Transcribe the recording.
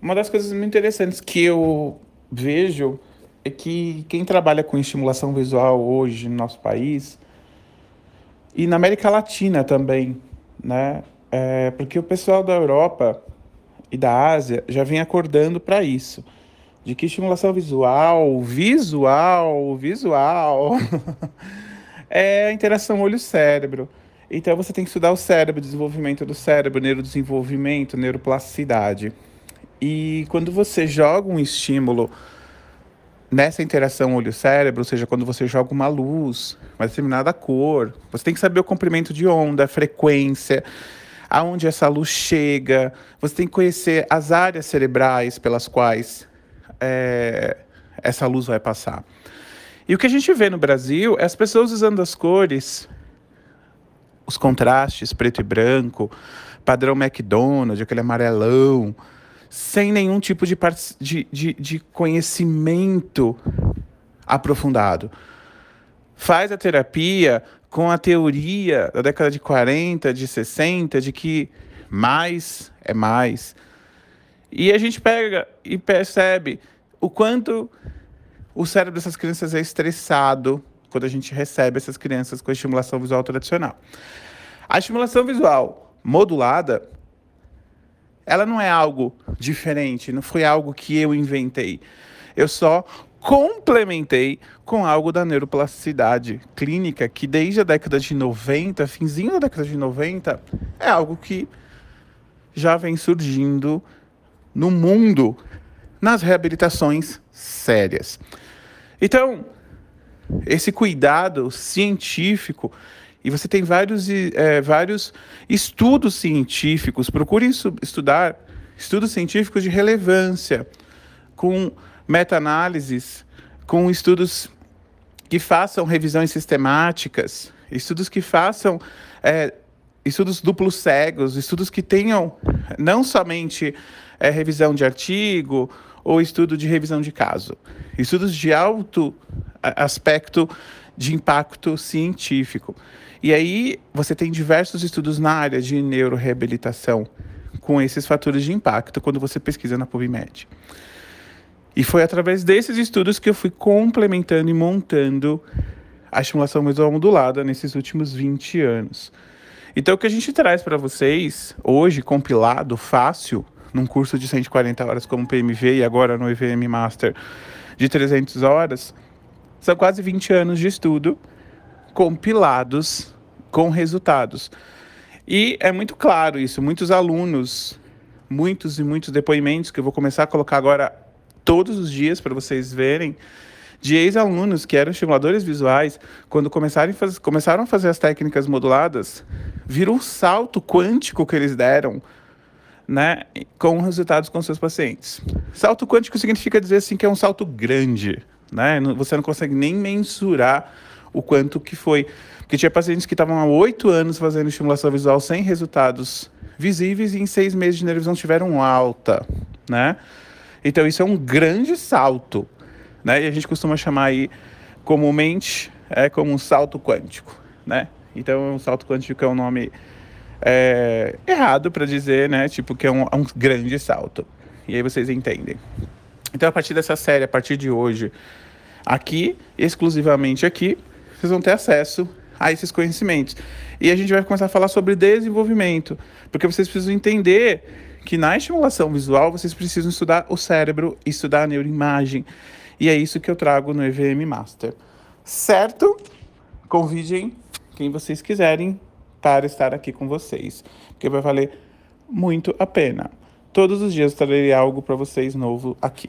Uma das coisas muito interessantes que eu vejo é que quem trabalha com estimulação visual hoje no nosso país e na América Latina também, né? É porque o pessoal da Europa e da Ásia já vem acordando para isso, de que estimulação visual, visual, visual é a interação olho-cérebro. Então você tem que estudar o cérebro, desenvolvimento do cérebro, neurodesenvolvimento, neuroplasticidade. E quando você joga um estímulo nessa interação olho-cérebro, ou seja, quando você joga uma luz, uma determinada cor, você tem que saber o comprimento de onda, a frequência, aonde essa luz chega, você tem que conhecer as áreas cerebrais pelas quais é, essa luz vai passar. E o que a gente vê no Brasil é as pessoas usando as cores, os contrastes preto e branco, padrão McDonald's, aquele amarelão, sem nenhum tipo de, de, de, de conhecimento aprofundado. Faz a terapia com a teoria da década de 40, de 60, de que mais é mais. E a gente pega e percebe o quanto o cérebro dessas crianças é estressado quando a gente recebe essas crianças com estimulação visual tradicional. A estimulação visual modulada ela não é algo diferente, não foi algo que eu inventei. Eu só complementei com algo da neuroplasticidade clínica, que desde a década de 90, finzinho da década de 90, é algo que já vem surgindo no mundo nas reabilitações sérias. Então, esse cuidado científico e você tem vários, é, vários estudos científicos. Procure estudar estudos científicos de relevância, com meta-análises, com estudos que façam revisões sistemáticas, estudos que façam é, estudos duplos cegos, estudos que tenham não somente é, revisão de artigo ou estudo de revisão de caso, estudos de alto aspecto de impacto científico. E aí você tem diversos estudos na área de neuroreabilitação com esses fatores de impacto quando você pesquisa na PubMed. E foi através desses estudos que eu fui complementando e montando a estimulação visual modulada nesses últimos 20 anos. Então, o que a gente traz para vocês hoje, compilado, fácil, num curso de 140 horas como PMV e agora no EVM Master de 300 horas, são quase 20 anos de estudo compilados com resultados. E é muito claro isso. Muitos alunos, muitos e muitos depoimentos que eu vou começar a colocar agora todos os dias para vocês verem, de ex-alunos que eram estimuladores visuais, quando começaram a, fazer, começaram a fazer as técnicas moduladas, viram um salto quântico que eles deram né, com resultados com seus pacientes. Salto quântico significa dizer assim que é um salto grande, né? Você não consegue nem mensurar o quanto que foi. Porque tinha pacientes que estavam há oito anos fazendo estimulação visual sem resultados visíveis e em seis meses de nervisão tiveram alta, né? Então isso é um grande salto, né? E a gente costuma chamar aí comumente é como um salto quântico, né? Então um salto quântico é um nome é, errado para dizer, né? Tipo que é um, um grande salto. E aí vocês entendem. Então a partir dessa série, a partir de hoje, aqui, exclusivamente aqui, vocês vão ter acesso a esses conhecimentos. E a gente vai começar a falar sobre desenvolvimento, porque vocês precisam entender que na estimulação visual vocês precisam estudar o cérebro, estudar a neuroimagem. E é isso que eu trago no EVM Master. Certo? Convidem quem vocês quiserem para estar aqui com vocês, porque vai valer muito a pena. Todos os dias trarei algo para vocês novo aqui.